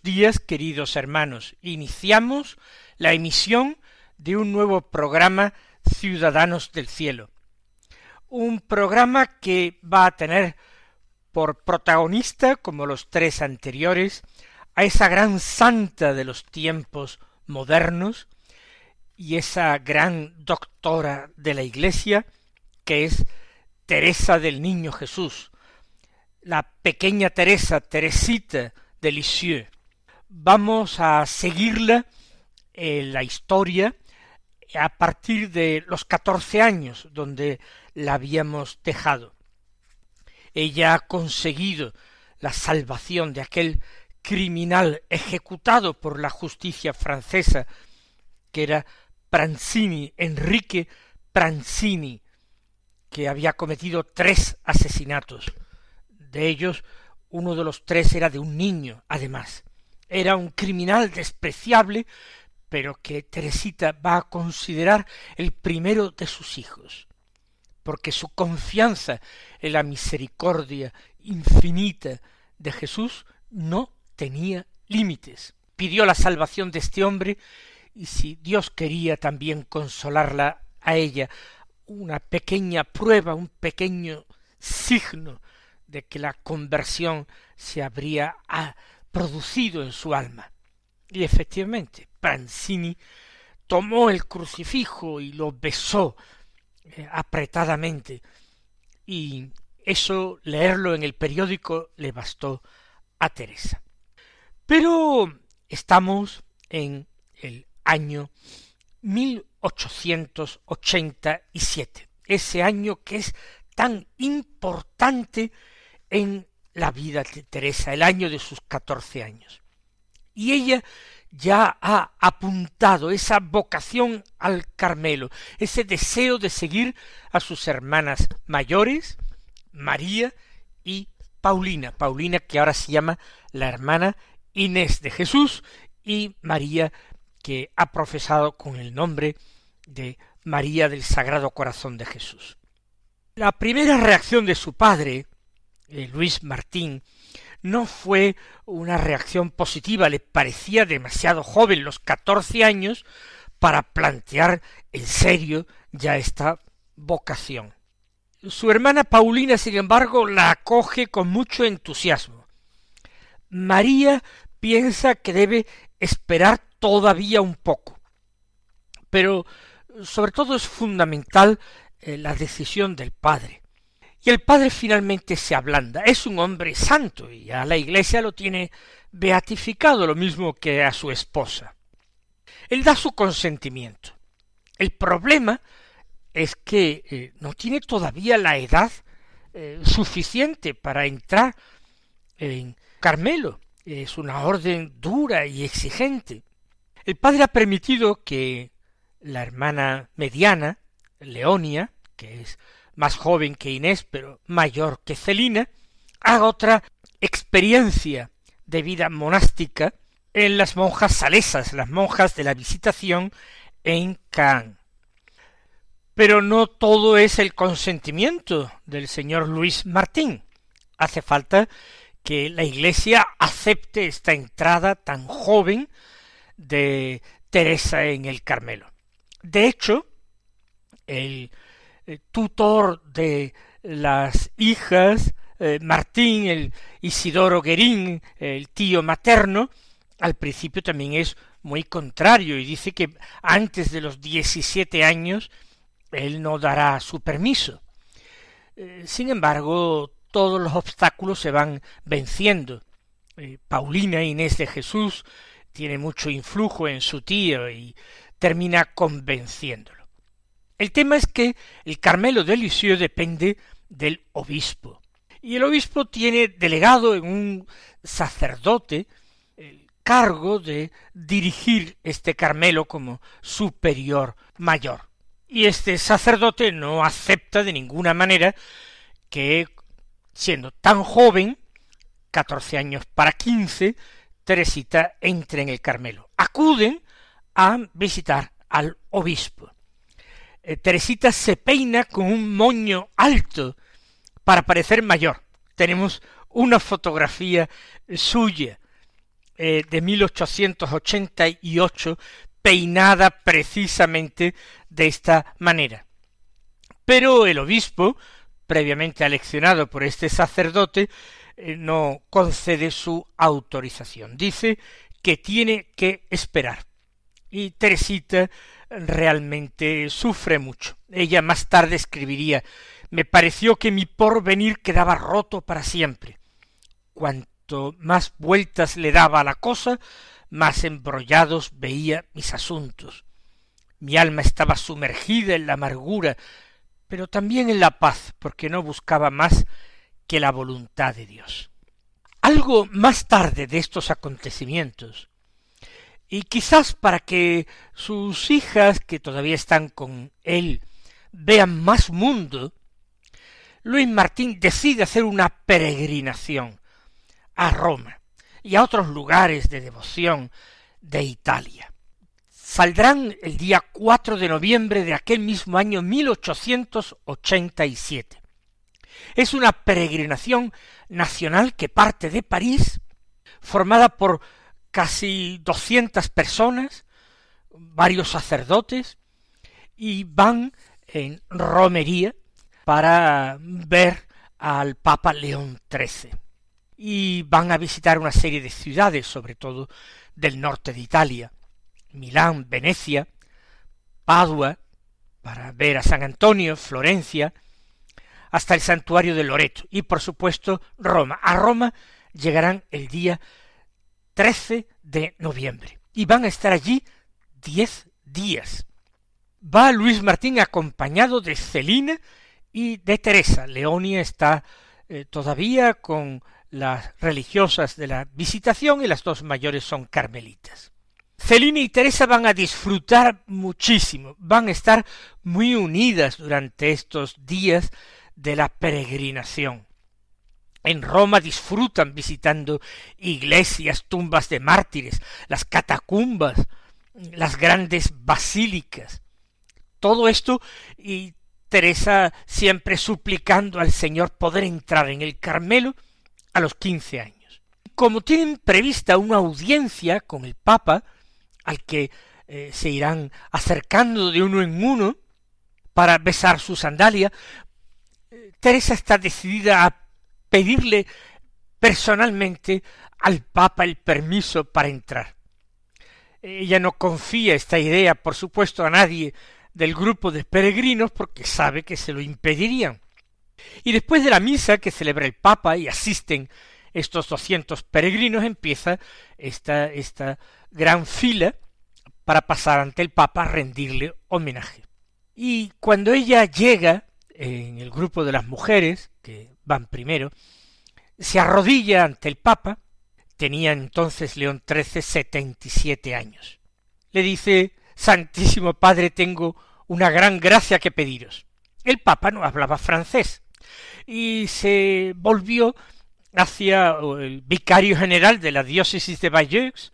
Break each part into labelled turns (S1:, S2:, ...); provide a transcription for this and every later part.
S1: Días, queridos hermanos. Iniciamos la emisión de un nuevo programa Ciudadanos del Cielo. Un programa que va a tener por protagonista, como los tres anteriores, a esa gran santa de los tiempos modernos y esa gran doctora de la Iglesia, que es Teresa del Niño Jesús, la pequeña Teresa, Teresita, de Vamos a seguirla en la historia a partir de los catorce años donde la habíamos dejado. Ella ha conseguido la salvación de aquel criminal ejecutado por la justicia francesa, que era Pranzini, Enrique Pranzini, que había cometido tres asesinatos. De ellos uno de los tres era de un niño, además. Era un criminal despreciable, pero que Teresita va a considerar el primero de sus hijos, porque su confianza en la misericordia infinita de Jesús no tenía límites. Pidió la salvación de este hombre y si Dios quería también consolarla a ella, una pequeña prueba, un pequeño signo de que la conversión se habría producido en su alma. Y efectivamente, Pranzini tomó el crucifijo y lo besó eh, apretadamente, y eso leerlo en el periódico le bastó a Teresa. Pero estamos en el año 1887, ese año que es tan importante en la vida de Teresa, el año de sus catorce años. Y ella ya ha apuntado esa vocación al Carmelo, ese deseo de seguir a sus hermanas mayores, María y Paulina, Paulina que ahora se llama la hermana Inés de Jesús y María que ha profesado con el nombre de María del Sagrado Corazón de Jesús. La primera reacción de su padre, Luis Martín, no fue una reacción positiva, le parecía demasiado joven, los catorce años, para plantear en serio ya esta vocación. Su hermana Paulina, sin embargo, la acoge con mucho entusiasmo. María piensa que debe esperar todavía un poco. Pero sobre todo es fundamental eh, la decisión del padre. Y el padre finalmente se ablanda. Es un hombre santo y a la iglesia lo tiene beatificado lo mismo que a su esposa. Él da su consentimiento. El problema es que eh, no tiene todavía la edad eh, suficiente para entrar en Carmelo. Es una orden dura y exigente. El padre ha permitido que la hermana mediana, Leonia, que es más joven que Inés, pero mayor que Celina, haga otra experiencia de vida monástica en las monjas salesas, las monjas de la visitación en Caán. Pero no todo es el consentimiento del señor Luis Martín. Hace falta que la Iglesia acepte esta entrada tan joven de Teresa en el Carmelo. De hecho, el eh, tutor de las hijas, eh, Martín, el Isidoro Guerín, el tío materno, al principio también es muy contrario y dice que antes de los diecisiete años él no dará su permiso. Eh, sin embargo, todos los obstáculos se van venciendo. Paulina Inés de Jesús tiene mucho influjo en su tío y termina convenciéndolo. El tema es que el Carmelo de Lisieux depende del obispo. Y el obispo tiene delegado en un sacerdote el cargo de dirigir este Carmelo como superior mayor. Y este sacerdote no acepta de ninguna manera que, siendo tan joven, catorce años para quince, Teresita entre en el Carmelo. Acuden a visitar al obispo. Eh, Teresita se peina con un moño alto para parecer mayor. Tenemos una fotografía suya eh, de 1888 peinada precisamente de esta manera. Pero el obispo, previamente aleccionado por este sacerdote, eh, no concede su autorización. Dice que tiene que esperar. Y Teresita realmente sufre mucho. Ella más tarde escribiría me pareció que mi porvenir quedaba roto para siempre. Cuanto más vueltas le daba a la cosa, más embrollados veía mis asuntos. Mi alma estaba sumergida en la amargura, pero también en la paz, porque no buscaba más que la voluntad de Dios. Algo más tarde de estos acontecimientos, y quizás para que sus hijas, que todavía están con él, vean más mundo, Luis Martín decide hacer una peregrinación a Roma y a otros lugares de devoción de Italia. Saldrán el día 4 de noviembre de aquel mismo año 1887. Es una peregrinación nacional que parte de París, formada por casi doscientas personas, varios sacerdotes, y van en romería para ver al Papa León XIII. Y van a visitar una serie de ciudades, sobre todo del norte de Italia, Milán, Venecia, Padua, para ver a San Antonio, Florencia, hasta el santuario de Loreto y por supuesto Roma. A Roma llegarán el día 13 de noviembre y van a estar allí diez días. Va Luis Martín acompañado de Celina y de Teresa. Leonia está eh, todavía con las religiosas de la visitación y las dos mayores son carmelitas. Celina y Teresa van a disfrutar muchísimo, van a estar muy unidas durante estos días de la peregrinación. En Roma disfrutan visitando iglesias, tumbas de mártires, las catacumbas, las grandes basílicas. Todo esto y Teresa siempre suplicando al Señor poder entrar en el Carmelo a los quince años. Como tienen prevista una audiencia con el Papa, al que eh, se irán acercando de uno en uno para besar su sandalia, eh, Teresa está decidida a pedirle personalmente al Papa el permiso para entrar. Ella no confía esta idea, por supuesto, a nadie del grupo de peregrinos porque sabe que se lo impedirían. Y después de la misa que celebra el Papa y asisten estos doscientos peregrinos, empieza esta, esta gran fila para pasar ante el Papa a rendirle homenaje. Y cuando ella llega en el grupo de las mujeres, que van primero, se arrodilla ante el Papa, tenía entonces León XIII setenta y siete años. Le dice Santísimo Padre, tengo una gran gracia que pediros. El Papa no hablaba francés y se volvió hacia el vicario general de la diócesis de Bayeux,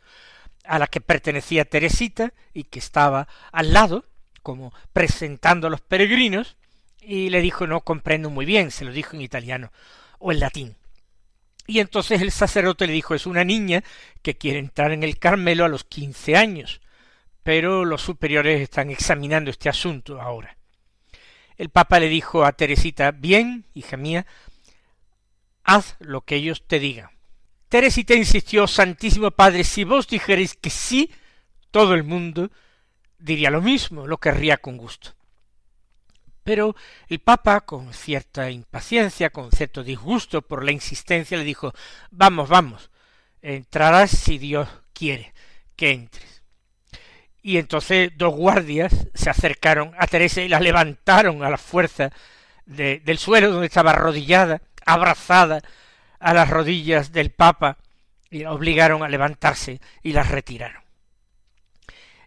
S1: a la que pertenecía Teresita y que estaba al lado, como presentando a los peregrinos, y le dijo no comprendo muy bien, se lo dijo en italiano o en latín. Y entonces el sacerdote le dijo es una niña que quiere entrar en el Carmelo a los quince años pero los superiores están examinando este asunto ahora. El Papa le dijo a Teresita, bien, hija mía, haz lo que ellos te digan. Teresita insistió, Santísimo Padre, si vos dijerais que sí, todo el mundo diría lo mismo, lo querría con gusto. Pero el Papa, con cierta impaciencia, con cierto disgusto por la insistencia, le dijo Vamos, vamos, entrarás si Dios quiere que entres. Y entonces dos guardias se acercaron a Teresa y la levantaron a la fuerza del suelo donde estaba arrodillada, abrazada a las rodillas del Papa, y la obligaron a levantarse y la retiraron.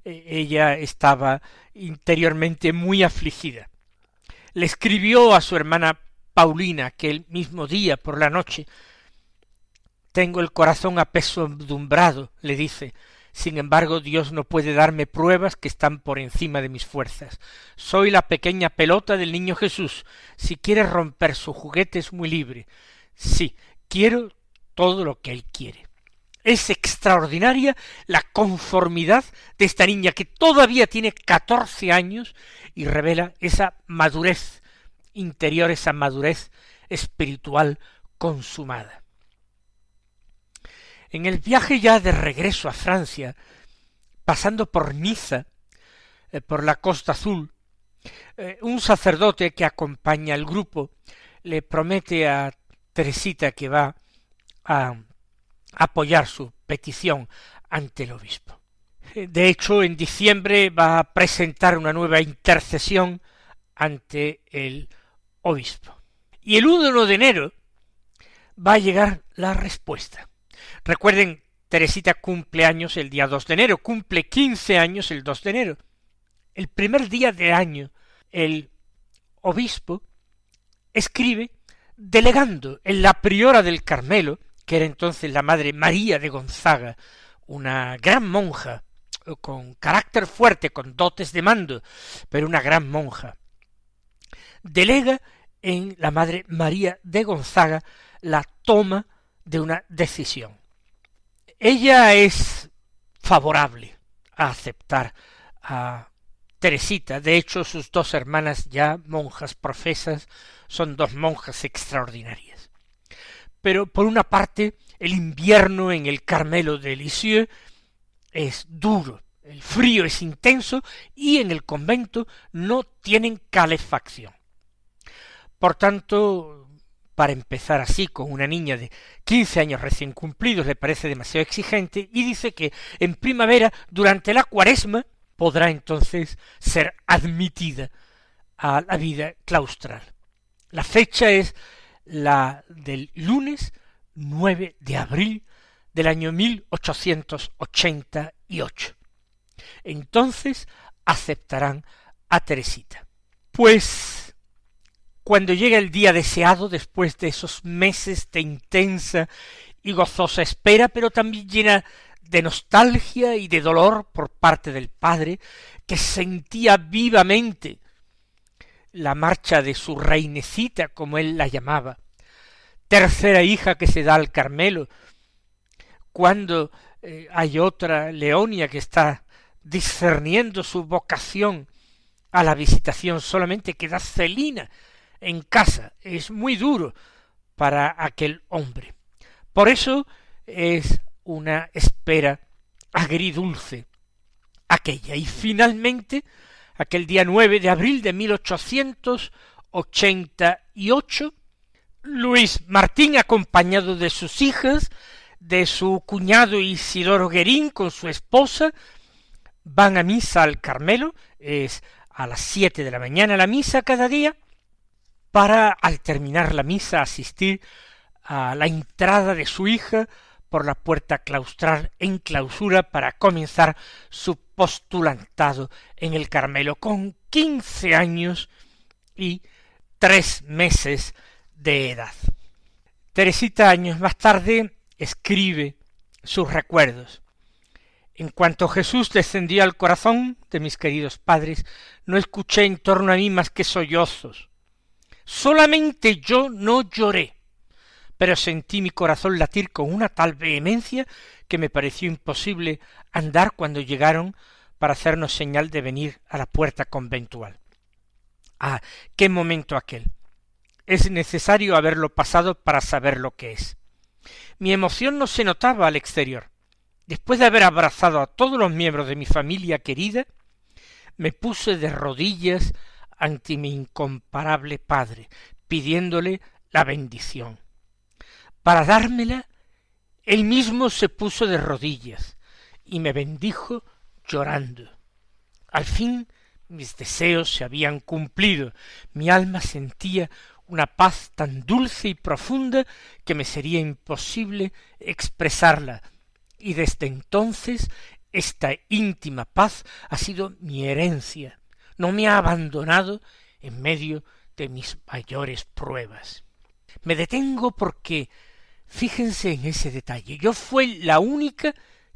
S1: E, ella estaba interiormente muy afligida. Le escribió a su hermana Paulina que el mismo día por la noche tengo el corazón apesadumbrado, le dice, sin embargo, Dios no puede darme pruebas que están por encima de mis fuerzas. Soy la pequeña pelota del niño Jesús. Si quiere romper su juguete es muy libre. Sí, quiero todo lo que él quiere. Es extraordinaria la conformidad de esta niña que todavía tiene catorce años y revela esa madurez interior, esa madurez espiritual consumada. En el viaje ya de regreso a Francia, pasando por Niza, eh, por la Costa Azul, eh, un sacerdote que acompaña al grupo le promete a Teresita que va a apoyar su petición ante el obispo. De hecho, en diciembre va a presentar una nueva intercesión ante el obispo. Y el 1 de enero va a llegar la respuesta. Recuerden, Teresita cumple años el día 2 de enero, cumple quince años el 2 de enero. El primer día de año, el obispo escribe delegando en la priora del Carmelo, que era entonces la madre María de Gonzaga, una gran monja, con carácter fuerte, con dotes de mando, pero una gran monja, delega en la madre María de Gonzaga la toma de una decisión. Ella es favorable a aceptar a Teresita. De hecho, sus dos hermanas ya monjas profesas son dos monjas extraordinarias. Pero por una parte, el invierno en el Carmelo de Lisieux es duro, el frío es intenso y en el convento no tienen calefacción. Por tanto, para empezar así con una niña de quince años recién cumplidos le parece demasiado exigente y dice que en primavera, durante la cuaresma, podrá entonces ser admitida a la vida claustral. La fecha es la del lunes 9 de abril del año 1888. Entonces aceptarán a Teresita. Pues cuando llega el día deseado después de esos meses de intensa y gozosa espera, pero también llena de nostalgia y de dolor por parte del padre, que sentía vivamente la marcha de su reinecita, como él la llamaba, tercera hija que se da al Carmelo, cuando eh, hay otra Leonia que está discerniendo su vocación a la visitación, solamente queda Celina, en casa. Es muy duro para aquel hombre. Por eso es una espera agridulce aquella. Y finalmente, aquel día 9 de abril de 1888, Luis Martín, acompañado de sus hijas, de su cuñado Isidoro Guerín con su esposa, van a misa al Carmelo, es a las siete de la mañana la misa cada día, para al terminar la misa asistir a la entrada de su hija por la puerta claustral en clausura para comenzar su postulantado en el Carmelo con quince años y tres meses de edad. Teresita años más tarde escribe sus recuerdos. En cuanto Jesús descendió al corazón de mis queridos padres, no escuché en torno a mí más que sollozos, Solamente yo no lloré, pero sentí mi corazón latir con una tal vehemencia que me pareció imposible andar cuando llegaron para hacernos señal de venir a la puerta conventual. Ah, qué momento aquel. Es necesario haberlo pasado para saber lo que es. Mi emoción no se notaba al exterior. Después de haber abrazado a todos los miembros de mi familia querida, me puse de rodillas ante mi incomparable Padre, pidiéndole la bendición. Para dármela, él mismo se puso de rodillas y me bendijo llorando. Al fin mis deseos se habían cumplido, mi alma sentía una paz tan dulce y profunda que me sería imposible expresarla, y desde entonces esta íntima paz ha sido mi herencia, no me ha abandonado en medio de mis mayores pruebas. Me detengo porque fíjense en ese detalle. Yo fui la única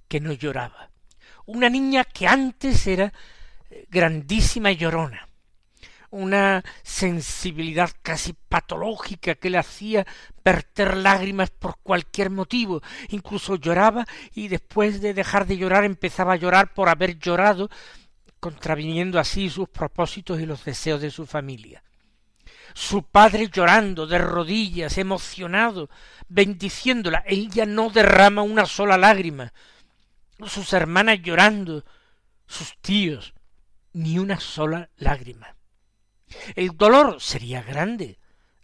S1: que no lloraba. Una niña que antes era eh, grandísima llorona, una sensibilidad casi patológica que le hacía verter lágrimas por cualquier motivo, incluso lloraba y después de dejar de llorar empezaba a llorar por haber llorado, contraviniendo así sus propósitos y los deseos de su familia. Su padre llorando de rodillas, emocionado, bendiciéndola, ella no derrama una sola lágrima, sus hermanas llorando, sus tíos, ni una sola lágrima. El dolor sería grande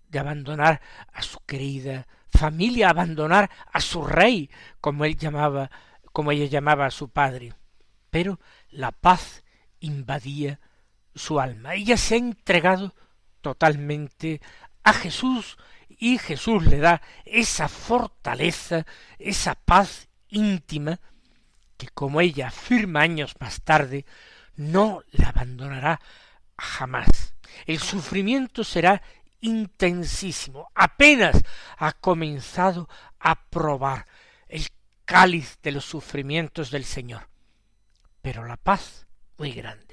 S1: de abandonar a su querida familia, abandonar a su rey, como él llamaba, como ella llamaba a su padre. Pero la paz invadía su alma. Ella se ha entregado totalmente a Jesús y Jesús le da esa fortaleza, esa paz íntima que como ella afirma años más tarde, no la abandonará jamás. El sufrimiento será intensísimo. Apenas ha comenzado a probar el cáliz de los sufrimientos del Señor. Pero la paz muy grande.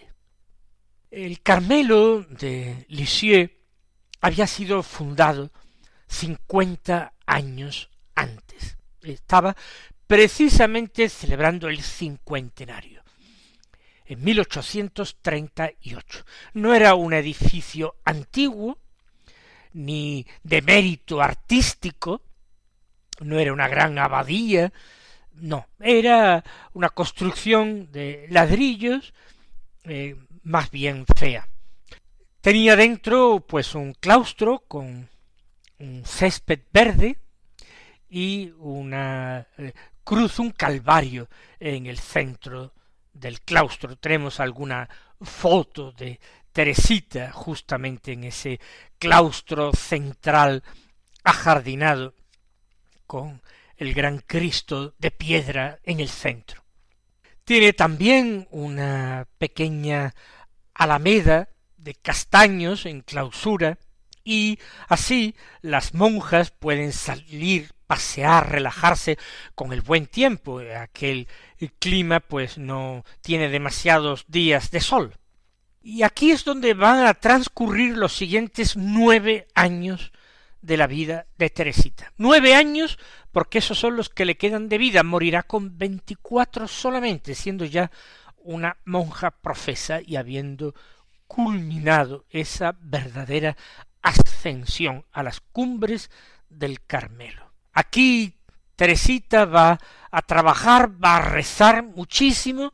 S1: El Carmelo de Lisieux había sido fundado cincuenta años antes. Estaba precisamente celebrando el cincuentenario en 1838. No era un edificio antiguo, ni de mérito artístico, no era una gran abadía, no, era una construcción de ladrillos eh, más bien fea. Tenía dentro pues un claustro con un césped verde y una eh, cruz, un calvario en el centro del claustro. Tenemos alguna foto de Teresita justamente en ese claustro central ajardinado con el gran Cristo de piedra en el centro. Tiene también una pequeña alameda de castaños en clausura y así las monjas pueden salir pasear, relajarse con el buen tiempo. Aquel clima pues no tiene demasiados días de sol. Y aquí es donde van a transcurrir los siguientes nueve años de la vida de Teresita. Nueve años porque esos son los que le quedan de vida. Morirá con veinticuatro solamente, siendo ya una monja profesa y habiendo culminado esa verdadera ascensión a las cumbres del Carmelo. Aquí Teresita va a trabajar, va a rezar muchísimo,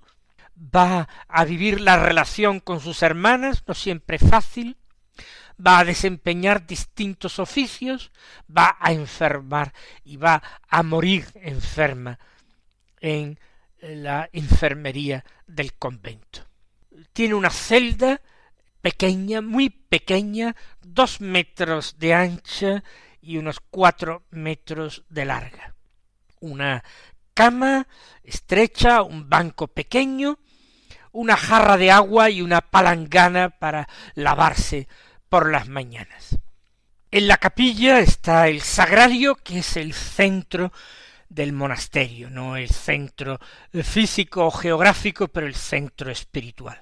S1: va a vivir la relación con sus hermanas, no siempre fácil, va a desempeñar distintos oficios, va a enfermar y va a morir enferma en la enfermería del convento. Tiene una celda pequeña, muy pequeña, dos metros de ancha y unos cuatro metros de larga. Una cama estrecha, un banco pequeño, una jarra de agua y una palangana para lavarse por las mañanas. En la capilla está el sagrario, que es el centro del monasterio, no el centro físico o geográfico, pero el centro espiritual.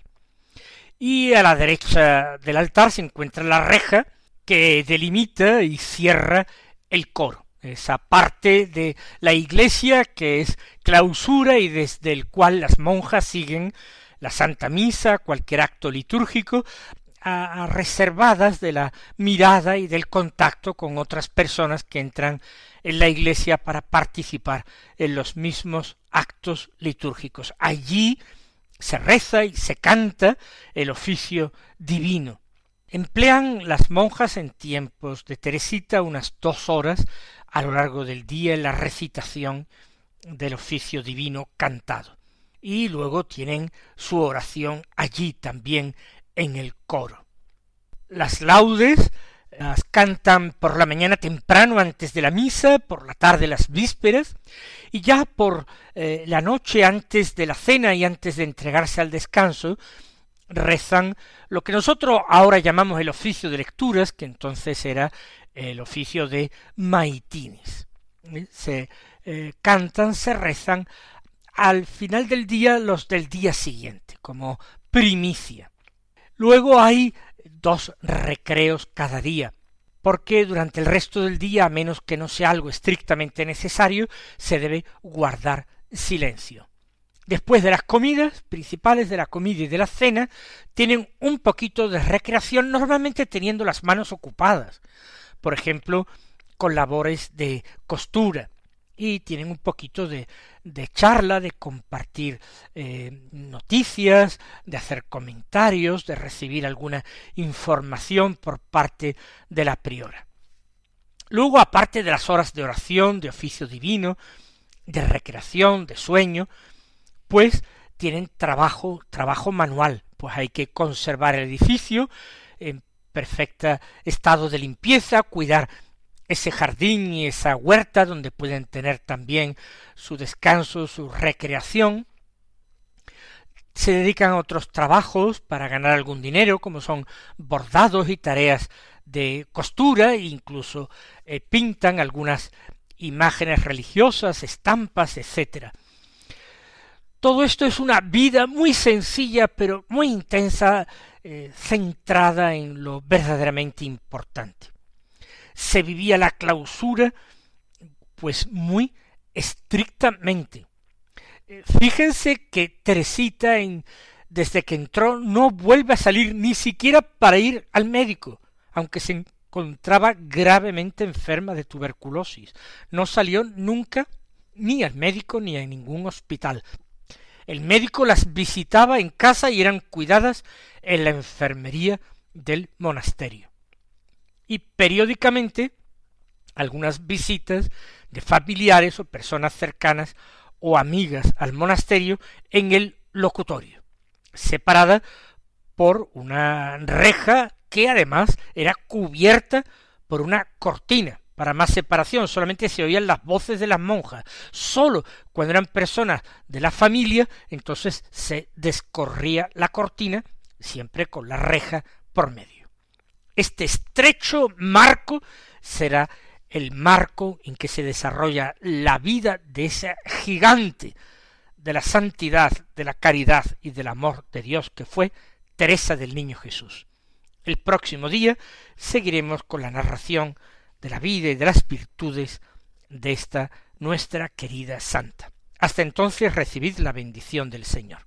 S1: Y a la derecha del altar se encuentra la reja, que delimita y cierra el coro, esa parte de la iglesia que es clausura y desde el cual las monjas siguen la Santa Misa, cualquier acto litúrgico, a, reservadas de la mirada y del contacto con otras personas que entran en la iglesia para participar en los mismos actos litúrgicos. Allí se reza y se canta el oficio divino Emplean las monjas en tiempos de Teresita unas dos horas a lo largo del día en la recitación del oficio divino cantado. Y luego tienen su oración allí también en el coro. Las laudes las cantan por la mañana temprano antes de la misa, por la tarde las vísperas, y ya por eh, la noche antes de la cena y antes de entregarse al descanso, rezan lo que nosotros ahora llamamos el oficio de lecturas, que entonces era el oficio de maitines. Se eh, cantan, se rezan al final del día los del día siguiente, como primicia. Luego hay dos recreos cada día, porque durante el resto del día, a menos que no sea algo estrictamente necesario, se debe guardar silencio. Después de las comidas principales, de la comida y de la cena, tienen un poquito de recreación, normalmente teniendo las manos ocupadas, por ejemplo, con labores de costura, y tienen un poquito de, de charla, de compartir eh, noticias, de hacer comentarios, de recibir alguna información por parte de la priora. Luego, aparte de las horas de oración, de oficio divino, de recreación, de sueño, pues tienen trabajo, trabajo manual, pues hay que conservar el edificio en perfecto estado de limpieza, cuidar ese jardín y esa huerta donde pueden tener también su descanso, su recreación. Se dedican a otros trabajos para ganar algún dinero, como son bordados y tareas de costura, e incluso eh, pintan algunas imágenes religiosas, estampas, etcétera. Todo esto es una vida muy sencilla, pero muy intensa, eh, centrada en lo verdaderamente importante. Se vivía la clausura, pues muy estrictamente. Eh, fíjense que Teresita, en, desde que entró, no vuelve a salir ni siquiera para ir al médico, aunque se encontraba gravemente enferma de tuberculosis. No salió nunca ni al médico ni a ningún hospital. El médico las visitaba en casa y eran cuidadas en la enfermería del monasterio. Y periódicamente algunas visitas de familiares o personas cercanas o amigas al monasterio en el locutorio, separada por una reja que además era cubierta por una cortina para más separación, solamente se oían las voces de las monjas. Sólo cuando eran personas de la familia, entonces se descorría la cortina, siempre con la reja por medio. Este estrecho marco será el marco en que se desarrolla la vida de esa gigante de la santidad, de la caridad y del amor de Dios que fue Teresa del Niño Jesús. El próximo día seguiremos con la narración de la vida y de las virtudes de esta nuestra querida santa. Hasta entonces recibid la bendición del Señor.